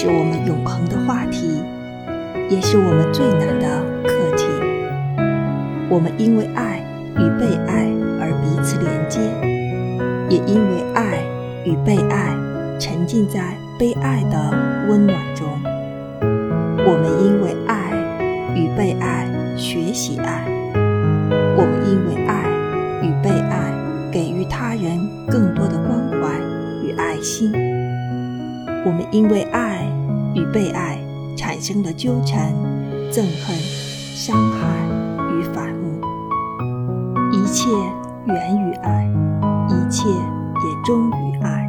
是我们永恒的话题，也是我们最难的课题。我们因为爱与被爱而彼此连接，也因为爱与被爱沉浸在被爱的温暖中。我们因为爱与被爱学习爱，我们因为爱与被爱给予他人更多的关怀与爱心。我们因为爱与被爱产生了纠缠、憎恨、伤害与反目。一切源于爱，一切也终于爱。